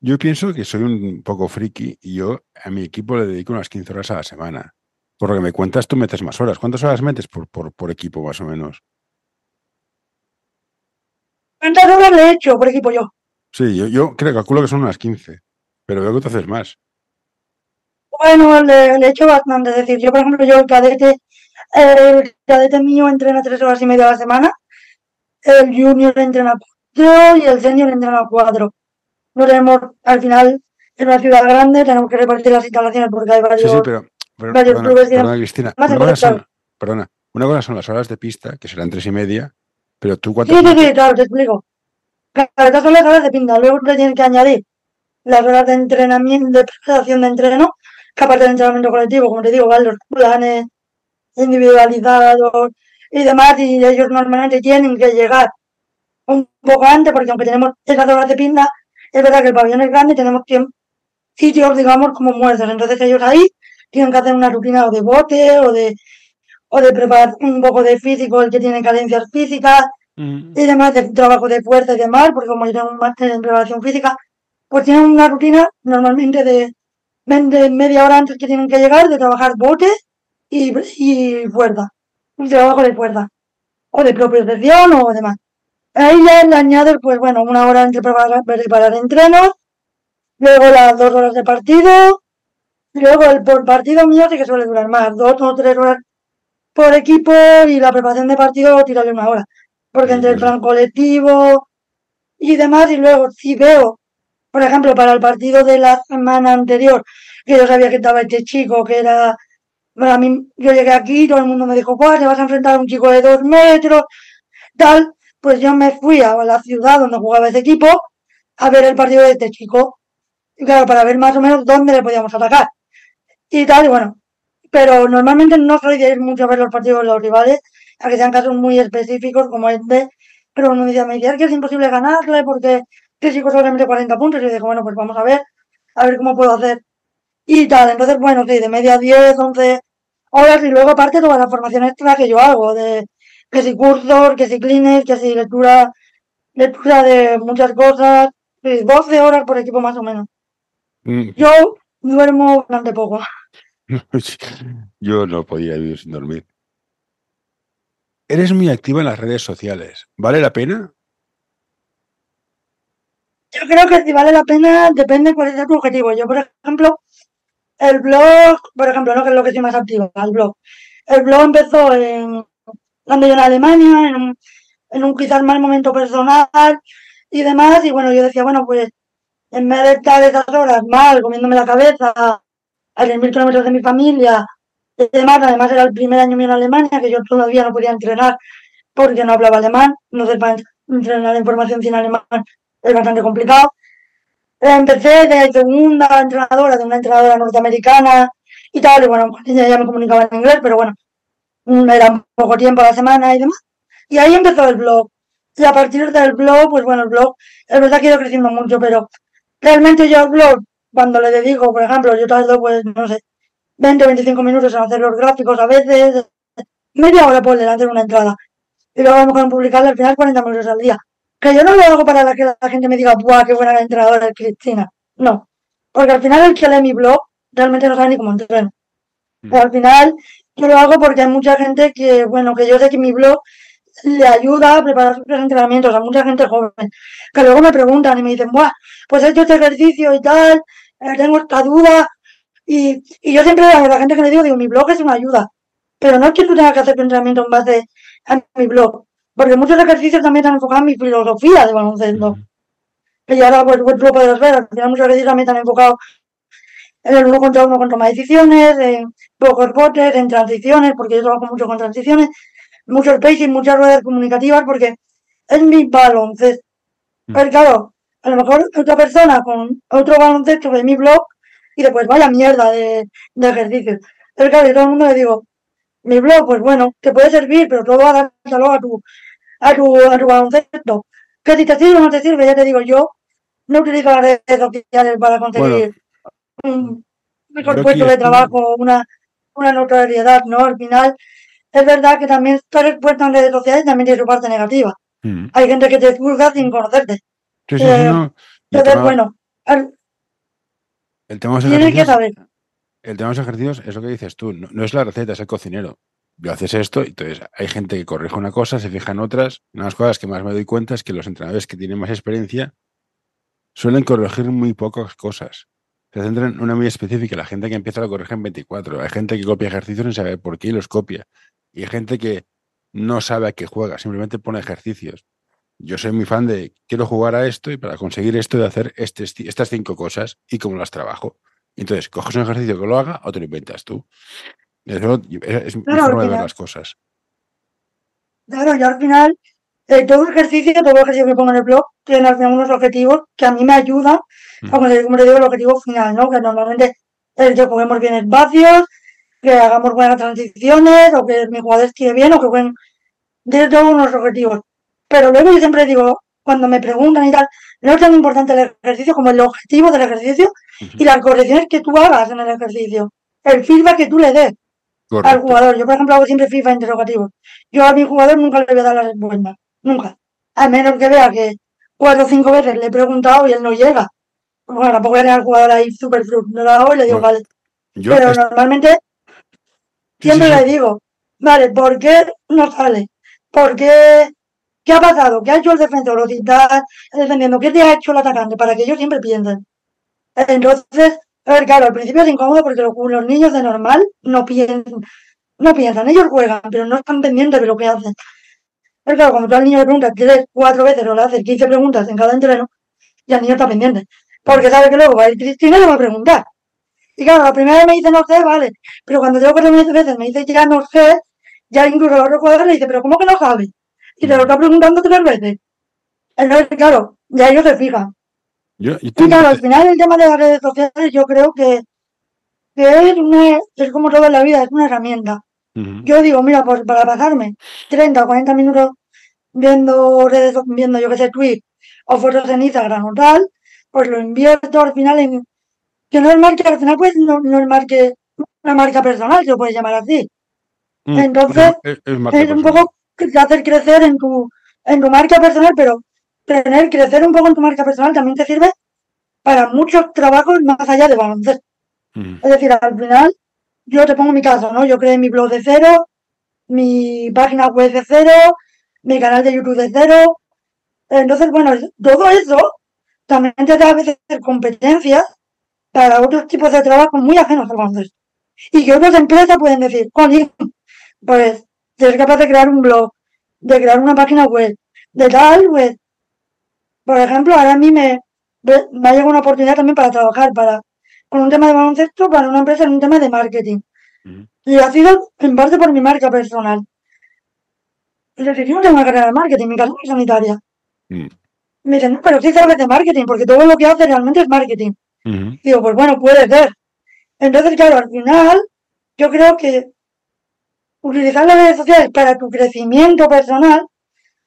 yo pienso que soy un poco friki y yo a mi equipo le dedico unas 15 horas a la semana. Por lo que me cuentas, tú metes más horas. ¿Cuántas horas metes por, por, por equipo, más o menos? ¿cuántas horas le he hecho por equipo yo? Sí, yo, yo creo, calculo que son unas 15, pero veo que tú haces más. Bueno, le, le he hecho bastante. Es decir, yo, por ejemplo, yo el cadete, el cadete mío entrena tres horas y media a la semana, el junior entrena cuatro y el senior entrena cuatro. No tenemos, al final, en una ciudad grande, tenemos que repartir las instalaciones porque hay Sí, varios. sí, pero, pero varios perdona, clubes perdona, Cristina. más Una son, perdona, una cosa son las horas de pista, que serán tres y media, pero tú Sí, cuántas sí, metes? sí, claro, te explico. Estas son las horas de pinta. Luego le tienes que añadir las horas de entrenamiento, de preparación de entreno, que aparte del entrenamiento colectivo, como te digo, van los planes individualizados y demás, y ellos normalmente tienen que llegar un poco antes, porque aunque tenemos esas horas de pinta, es verdad que el pabellón es grande y tenemos tiemp- sitios, digamos, como muertos. Entonces ellos ahí tienen que hacer una rutina o de bote o de, o de preparar un poco de físico, el que tiene carencias físicas, Mm, y demás de trabajo de fuerza y demás, porque como yo tengo un máster en preparación física, pues tienen una rutina normalmente de, de media hora antes que tienen que llegar, de trabajar bote y, y fuerza, un trabajo de fuerza, o de propiocepción o demás. Ahí ya le añades, pues bueno, una hora entre preparar, preparar entrenos, luego las dos horas de partido, y luego el por partido mío sí que suele durar más, dos o tres horas por equipo y la preparación de partido tirarle una hora. Porque entre el plan colectivo y demás, y luego si veo, por ejemplo, para el partido de la semana anterior, que yo sabía que estaba este chico, que era, para mí, yo llegué aquí, todo el mundo me dijo, pues te vas a enfrentar a un chico de dos metros, tal, pues yo me fui a la ciudad donde jugaba ese equipo a ver el partido de este chico. Y claro, para ver más o menos dónde le podíamos atacar. Y tal, y bueno. Pero normalmente no soy de ir mucho a ver los partidos de los rivales, a que sean casos muy específicos como este. Pero uno me decía, me "Es que es imposible ganarle porque este chico solamente 40 puntos. Y yo digo, bueno, pues vamos a ver, a ver cómo puedo hacer. Y tal, entonces, bueno, sí, de media 10, 11 horas. Y luego aparte toda la formación extra que yo hago, de que si cursos, que si clines, que si lectura, lectura de muchas cosas. Sí, 12 horas por equipo más o menos. mm, Yo duermo bastante poco. Yo no podía vivir sin dormir. Eres muy activa en las redes sociales. ¿Vale la pena? Yo creo que si vale la pena depende cuál es tu objetivo. Yo, por ejemplo, el blog, por ejemplo, no que es lo que soy más activa, el blog. El blog empezó en cuando yo en Alemania, en un, en un quizás mal momento personal y demás. Y bueno, yo decía, bueno, pues en vez de estar esas horas mal, comiéndome la cabeza a 10.000 kilómetros de mi familia y demás, además era el primer año mío en Alemania, que yo todavía no podía entrenar porque no hablaba alemán, no sé, para entrenar en formación sin alemán es bastante complicado. Empecé de segunda entrenadora, de una entrenadora norteamericana y tal, y bueno, con ella ya me comunicaba en inglés, pero bueno, mm, era poco tiempo a la semana y demás. Y ahí empezó el blog. Y a partir del blog, pues bueno, el blog, es verdad que ha ido creciendo mucho, pero realmente yo al blog, cuando le dedico, por ejemplo, yo tardo, pues, no sé, 20 o 25 minutos en hacer los gráficos a veces, media hora por hacer una entrada. Y luego a lo mejor en publicarla al final 40 minutos al día. Que yo no lo hago para que la gente me diga, ¡buah, qué buena la entrenadora es Cristina! No. Porque al final el que lee mi blog realmente no sabe ni cómo entreno. Mm. Pero al final yo lo hago porque hay mucha gente que, bueno, que yo sé que mi blog le ayuda a preparar sus entrenamientos a mucha gente joven. Que luego me preguntan y me dicen, ¡buah, pues he hecho este ejercicio y tal, eh, tengo esta duda! Y, y yo siempre a la gente que le digo, digo, mi blog es una ayuda. Pero no es que tú tengas que hacer tu entrenamiento en base en mi blog. Porque muchos ejercicios también están enfocados en mi filosofía de baloncesto. Que ya ahora pues, pues, lo puedes ver, al final muchos ejercicios también están enfocados en el uno contra uno con toma de decisiones, en pocos botes, en transiciones, porque yo trabajo mucho con transiciones, mucho spacing, muchas ruedas comunicativas, porque es mi baloncesto. Mm. Pero claro, a lo mejor otra persona con otro baloncesto de mi blog y después vaya mierda de, de ejercicios. Pero claro, yo todo el mundo le digo, mi blog, pues bueno, te puede servir, pero todo adáptalo a tu, a tu, a tu baloncesto. Que si te sirve o no te sirve, ya te digo, yo no utilizo las redes sociales para conseguir un mejor puesto de trabajo, una, una notoriedad, ¿no? Al final, es verdad que también estar expuesto en redes sociales también tiene su parte negativa. Mm. Hay gente que te juzga sin conocerte. Sí, sí, sí, Eh, no. Y el Entonces, tema- bueno, al- el tema de los que ejercicios- saber. El tema de los ejercicios es lo que dices tú, no, no es la receta, es el cocinero. Yo haces esto y entonces hay gente que corrige una cosa, se fija en otras. Una de las cosas que más me doy cuenta es que los entrenadores que tienen más experiencia suelen corregir muy pocas cosas. Se centran en una muy específica. La gente que empieza lo corrige en 24. Hay gente que copia ejercicios sin saber por qué y los copia. Y hay gente que no sabe a qué juega, simplemente pone ejercicios. Yo soy muy fan de quiero jugar a esto y para conseguir esto de hacer este, estas cinco cosas y cómo las trabajo. Entonces, coges un ejercicio que lo haga o te lo inventas tú. Eso es, mi Claro, forma de ver las cosas. Claro, yo al final, eh, todo ejercicio, todo ejercicio que pongo en el blog, tiene al final unos objetivos que a mí me ayudan a conseguir, como te digo, el objetivo final, ¿no? Que normalmente es que juguemos bien espacios, que hagamos buenas transiciones, o que mi jugador esté bien, o que jueguen todos unos objetivos. Pero luego yo siempre digo, cuando me preguntan y tal, no es tan importante el ejercicio como el objetivo del ejercicio y las correcciones que tú hagas en el ejercicio. El feedback que tú le des al jugador. Yo, por ejemplo, hago siempre FIFA interrogativo. Yo a mi jugador nunca le voy a dar la respuesta. Nunca. A menos que vea que cuatro o cinco veces le he preguntado y él no llega. Bueno, tampoco voy a tener al jugador ahí súper frustrado y le digo, Bueno, vale. Yo Pero normalmente sí, siempre sí, le digo, vale, ¿por qué no sale? ¿Por qué? ¿Qué ha pasado? ¿Qué ha hecho el defensor? O si está defendiendo, ¿qué te ha hecho el atacante? Para que ellos siempre piensen. Entonces, a ver, claro, al principio es incómodo porque los, niños de normal no piensan, no piensan, ellos juegan, pero no están pendientes de lo que hacen. Pero claro, cuando tú al niño le preguntas tres, cuatro veces o le haces 15 preguntas en cada entreno, y el niño está pendiente. Porque sabe que luego va a ir Cristina y le va a preguntar. Y claro, la primera vez me dice no sé, vale, pero cuando tengo cuatro veces me dice ya no sé, ya incluso el otro jugador le dice, pero ¿cómo que no sabe? Y te lo está preguntando tres veces. Entonces, claro, ya ellos se fijan. yo- Y claro, al final el tema de las redes sociales yo creo que, que es, una, es como todo en la vida, es una herramienta. Yo digo, mira, pues para pasarme 30 o 40 minutos viendo redes, viendo yo que sé, tweets o fotos en Instagram o tal, pues lo invierto al final en que no es marca, al final pues no, no es marca, una marca personal, se lo puedes llamar así. Mm, entonces, es, es marca Es un poco hacer crecer en tu, en tu marca personal, pero tener, crecer un poco en tu marca personal también te sirve para muchos trabajos más allá de baloncesto. Ujú. Es decir, al final, yo te pongo mi caso, ¿no? Yo creé mi blog de cero, mi página web de cero, mi canal de YouTube de cero. Entonces, bueno, todo eso también te da a veces competencias para otros tipos de trabajo muy ajenos al baloncesto. Y que otras empresas pueden decir, "Jolín, pues, si eres capaz de crear un blog, de crear una página web, de tal, pues, por ejemplo, ahora a mí me, me ha llegado una oportunidad también para trabajar para con un tema de baloncesto para una empresa en un tema de marketing. Y ha sido en parte por mi marca personal. Es decir, yo no tengo una carrera de marketing, mi carrera es sanitaria. Mm. Me dicen, no, pero sí sabes de marketing, porque todo lo que haces realmente es marketing. Digo, pues bueno, puede ser. Entonces, claro, al final, yo creo que utilizar las redes sociales para tu crecimiento personal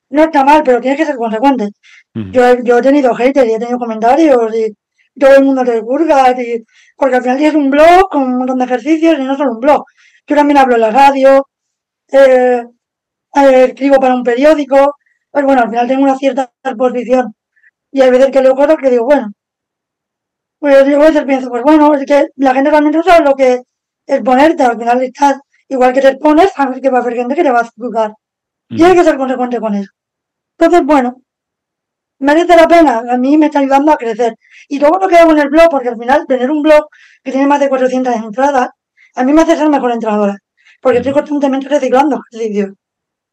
no está mal, pero tienes que ser consecuente. Yo, he- yo he tenido haters y he tenido comentarios y todo el mundo te juzga, y, porque al final tienes un blog con un montón de ejercicios y no solo un blog. Yo también hablo en la radio, eh, eh, escribo para un periódico, pues bueno, al final tengo una cierta exposición. Y hay veces que leo cosas que digo, bueno, pues yo a veces pienso, pues bueno, es que la gente realmente no sabe lo que es ponerte, al final estás, igual que te expones, sabes que va a haber gente que te va a juzgar. Y hay que ser consecuente con eso. Entonces, bueno, merece la pena. A mí me está ayudando a crecer. Y todo lo que hago en el blog, porque al final tener un blog que tiene más de 400 entradas, a mí me hace ser mejor entrenadora. Porque estoy constantemente reciclando ejercicios.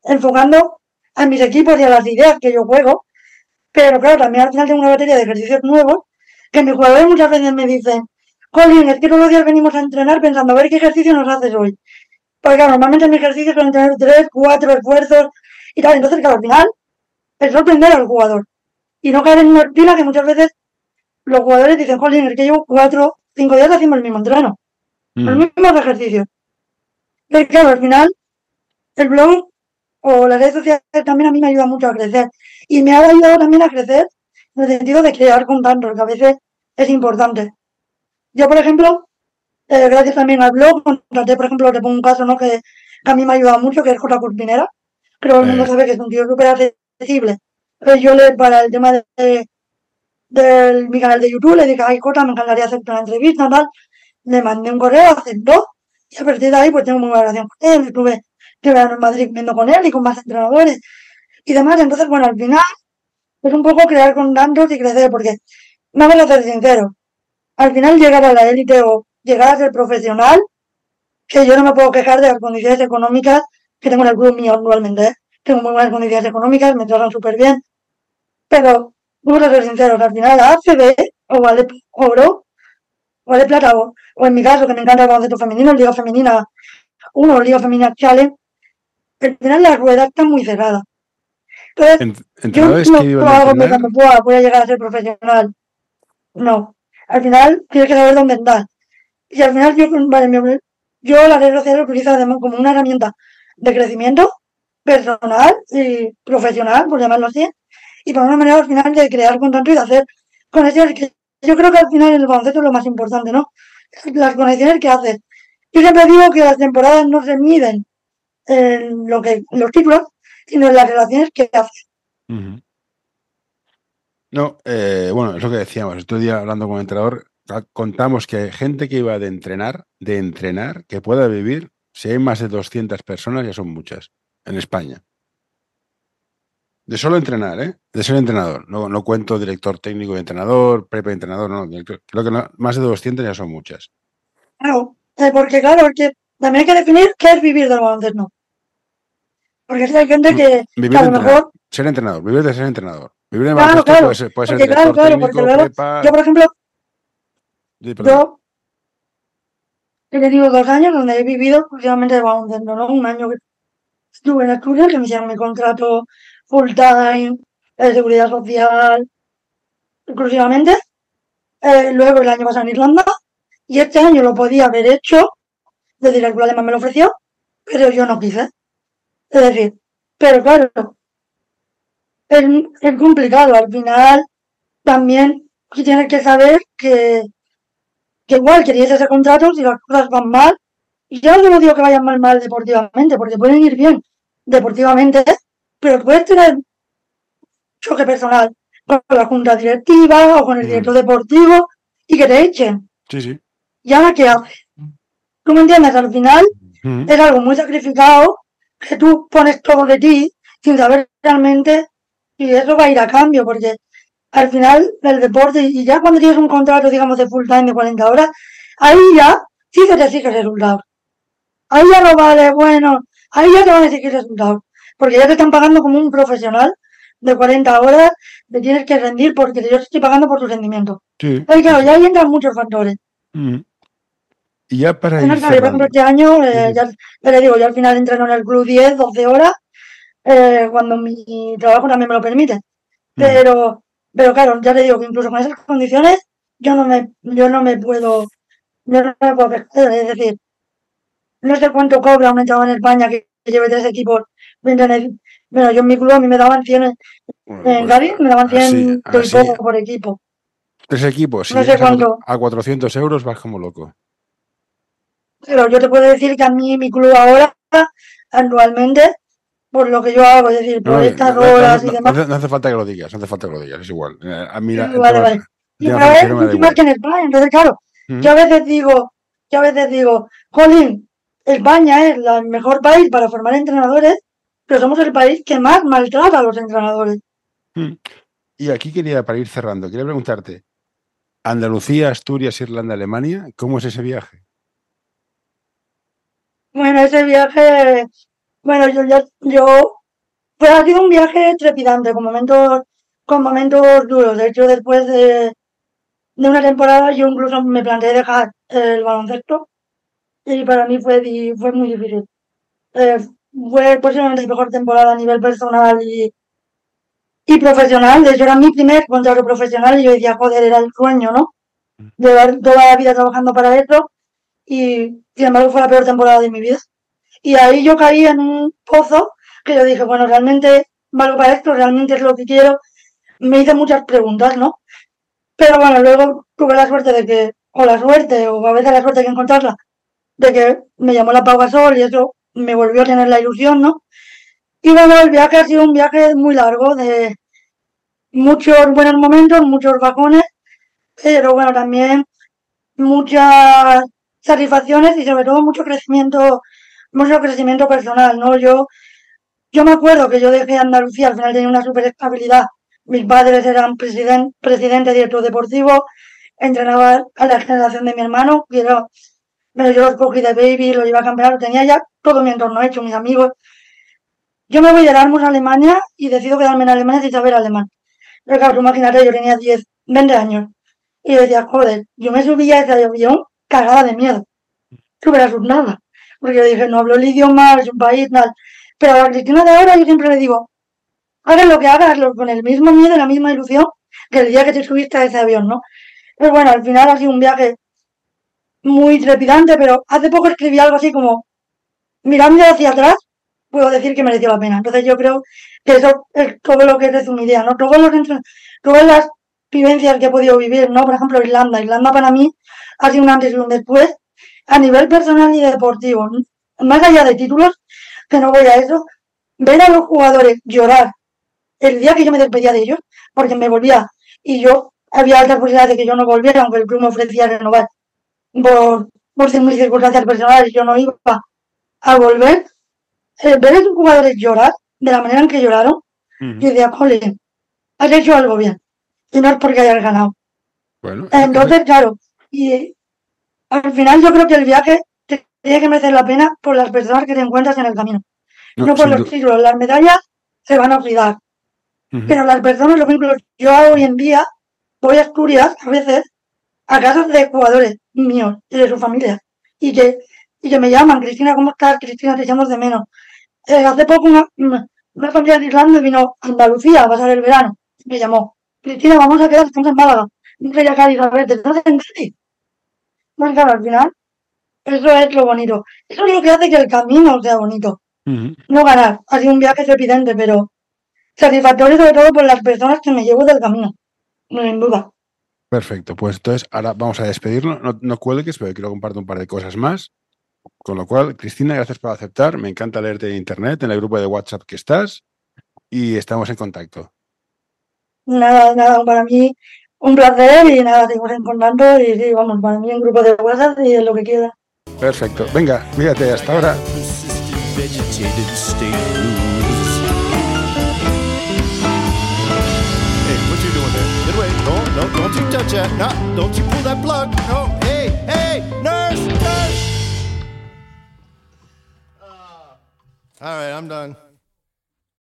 enfocando a mis equipos y a las ideas que yo juego. Pero claro, también al final tengo una batería de ejercicios nuevos que mis jugadores muchas veces me dicen, Colin, es que todos los días venimos a entrenar pensando a ver qué ejercicio nos haces hoy. Porque claro, normalmente mi ejercicio son tener tres, cuatro esfuerzos y tal. Entonces, claro, al final es sorprender al jugador. Y no caer en una rutina que muchas veces los jugadores dicen, Colin, es que llevo cuatro, cinco días haciendo el mismo entreno. Los Mm. mismos ejercicios. Y claro, al final, el blog o las redes sociales también a mí me ayuda mucho a crecer. Y me ha ayudado también a crecer en el sentido de crear contactos, que a veces es importante. Yo, por ejemplo, eh, gracias también al blog, contraté, por ejemplo, te pongo un caso ¿no? que, a mí me ha ayudado mucho, que es J. Curpinera. Creo que el mundo Eh. sabe que es un tío súper accesible. Entonces yo le, para el tema de, de mi canal de YouTube, le dije, ay, Jota, me encantaría hacerte una entrevista, tal. Le mandé un correo, aceptó, y a partir de ahí pues tengo muy buena relación con él. Estuve de verano en Madrid viendo con él y con más entrenadores y demás. Entonces, bueno, al final es un poco crear contactos y crecer, porque vamos a ser sinceros, al final llegar a la élite o llegar a ser profesional, que yo no me puedo quejar de las condiciones económicas que tengo en el club mío actualmente. ¿eh? Tengo muy buenas condiciones económicas, me tratan súper bien, pero vamos a ser sinceros, al final la ACB o vale oro o vale plata o, o en mi caso que me encanta el baloncesto femenino, Liga Femenina 1 Liga Femenina Challenge, al final la rueda está muy cerrada. Entonces, Ent- yo no hago pensando, "Buah, voy a llegar a ser profesional. No. Al final tienes que saber dónde estás. Y al final yo, mi- yo las redes sociales utilizo además como una herramienta de crecimiento personal y profesional, por llamarlo así, y por una manera al final de crear contacto y de hacer conexiones que yo creo que al final el baloncesto es lo más importante, ¿no? Las conexiones que haces. Yo siempre digo que las temporadas no se miden en lo que, los títulos, sino en las relaciones que haces. No, eh, bueno, es lo que decíamos. Estos día hablando con el entrenador, contamos que hay gente que iba de entrenar, de entrenar, que pueda vivir. Si hay más de 200 personas, ya son muchas en España. De solo entrenar, ¿eh? De ser entrenador. No, no cuento director técnico y entrenador, prepa entrenador, no. Creo que no- más de 200 ya son muchas. Claro, eh, porque claro, porque también hay que definir qué es vivir del baloncesto. Porque si hay gente que, Vivir que a de lo mejor, ser entrenador, vivir de ser entrenador. Vivir de Claro, claro, puede ser, puede ser porque claro, director claro, técnico, porque luego prepa. yo por ejemplo, Sí, yo he tenido dos años donde he vivido exclusivamente de baloncesto, ¿no? Un año que estuve en Asturias, que me hicieron mi contrato full time, de seguridad social, exclusivamente. Eh, luego el año pasado en Irlanda, y este año lo podía haber hecho, es decir, el problema me lo ofreció, pero yo no quise. Es decir, pero claro, es, es complicado. Al final, también tienes que saber que, que igual querías ese contrato si las cosas van mal. Y yo no digo que vayan mal, mal deportivamente, porque pueden ir bien deportivamente, pero puedes tener choque personal con la junta directiva o con el Mm. director deportivo y que te echen. Sí, sí. ¿Y ahora qué haces? ¿Tú me entiendes? Al final Ujú. es algo muy sacrificado que tú pones todo de ti sin saber realmente si eso va a ir a cambio, porque al final el deporte, y ya cuando tienes un contrato, digamos, de full time de 40 horas, ahí ya sí se te exige resultados. Ahí ya no vale, bueno, ahí ya te van a exigir resultados, porque ya te están pagando como un profesional de 40 horas, te tienes que rendir porque yo te estoy pagando por tu rendimiento. Sí. Ahí, claro, ya ahí entran muchos factores. Ujú. Y ya para ir por ejemplo, este año, eh, Sí. ya, ya le digo, yo al final entreno en el club 10, 12 horas, eh, cuando mi trabajo también me lo permite. Ujú. Pero, pero claro, ya le digo que incluso con esas condiciones, yo no me, yo no me puedo, yo no me puedo quejar, es decir, no sé cuánto cobra un entrenador en España que, que lleve tres equipos. Bueno, yo en mi club a mí me daban 100, en- Bueno, en pues, me daban 100 así, así. por equipo. Tres equipos. Si No sé cuánto. a 400 euros vas como loco. Pero yo te puedo decir que a mí mi club ahora, anualmente, por lo que yo hago, es decir, por No, estas no- y demás, no hace, falta que lo digas, no hace falta que lo digas, es igual. A mí la- Sí, vale, Y mucho igual. más que en España. Entonces, claro, Ujú. yo a veces digo, yo a veces digo, Jolín, España es el mejor país para formar entrenadores, pero somos el país que más maltrata a los entrenadores. Mm. Y aquí quería, para ir cerrando, quería preguntarte, Andalucía, Asturias, Irlanda, Alemania, ¿cómo es ese viaje? Bueno, ese viaje Bueno, yo, yo, yo, pues ha sido un viaje trepidante, con momentos, con momentos duros. De hecho, después de, de una temporada, yo incluso me planteé dejar el baloncesto y para mí fue, fue muy difícil. Eh, fue posiblemente la mejor temporada a nivel personal y, y profesional. De hecho, era mi primer contrato profesional y yo decía, joder, era el sueño, ¿no? Llevar toda la vida trabajando para eso y, sin embargo, fue la peor temporada de mi vida. Y ahí yo caí en un pozo que yo dije, bueno, realmente valgo para esto, realmente es lo que quiero. Me hice muchas preguntas, ¿no? Pero bueno, luego tuve la suerte de que, o la suerte, o a veces la suerte que encontrarla, de que me llamó la Pau Gasol y eso me volvió a tener la ilusión, ¿no? Y bueno, el viaje ha sido un viaje muy largo, de muchos buenos momentos, muchos bajones, pero bueno, también muchas satisfacciones y sobre todo mucho crecimiento, mucho crecimiento personal, ¿no? Yo, yo me acuerdo que yo dejé Andalucía, al final tenía una super estabilidad. Mis padres eran presiden, presidente, director deportivo, entrenaba a la generación de mi hermano, que era, pero yo los cogí de baby, lo iba a campeonato, tenía ya todo mi entorno hecho, mis amigos. Yo me voy de Erasmus a Alemania y decido quedarme en Alemania sin saber alemán. Pero claro, tú imagínate, yo tenía 10, 20 años. Y yo decía, joder, yo me subía a ese avión cagada de miedo. Súper asustada. Porque yo dije, no hablo el idioma, es un país, tal. Pero a la Cristina de ahora yo siempre le digo, hagas lo que hagas, con el mismo miedo la misma ilusión que el día que te subiste a ese avión, ¿no? Pues bueno, al final ha sido un viaje muy trepidante, pero hace poco escribí algo así como, mirando hacia atrás, puedo decir que mereció la pena. Entonces yo creo que eso es todo lo que resumiría, ¿no? Todos los todas las vivencias que he podido vivir, ¿no? Por ejemplo, Irlanda. Irlanda para mí ha sido un antes y un después a nivel personal y deportivo. Más allá de títulos, que no voy a eso, ver a los jugadores llorar el día que yo me despedía de ellos, porque me volvía y yo había altas posibilidades de que yo no volviera, aunque el club me ofrecía renovar por, por mis circunstancias personales, yo no iba a volver. Eh, ver a esos jugadores llorar de la manera en que lloraron, yo decía, jole, has hecho algo bien. Y no es porque hayas ganado. Bueno, Entonces, claro, y al final yo creo que el viaje te tiene que merecer la pena por las personas que te encuentras en el camino. no, No por los títulos, las medallas se van a olvidar. Pero las personas, los vínculos, yo hoy en día voy a Asturias a veces a casas de jugadores míos y de sus familias y que, y que me llaman, Cristina, ¿cómo estás? Cristina, te echamos de menos. Eh, hace poco una, una familia de Irlanda vino a Andalucía a pasar el verano. Me llamó, Cristina, vamos a quedar, estamos en Málaga. No quería Cádiz, a ver, ¿te al final, eso es lo bonito. Eso es lo que hace que el camino sea bonito. No ganar, ha sido un viaje trepidante, pero satisfactorio sobre todo por las personas que me llevo del camino. No, sin duda. Perfecto, pues entonces ahora vamos a despedirnos. No, no cuelgues, pero quiero compartir un par de cosas más. Con lo cual, Cristina, gracias por aceptar. Me encanta leerte en internet, en el grupo de WhatsApp que estás y estamos en contacto. Nada, nada, para mí un placer y nada, seguimos en contacto y sí, vamos, para mí un grupo de WhatsApp y lo que quiera. Perfecto. Venga, cuídate, hasta ahora. No, no, don't you touch that. No, don't you pull that plug. No, hey, hey, nurse, nurse. Ah. all right, I'm done.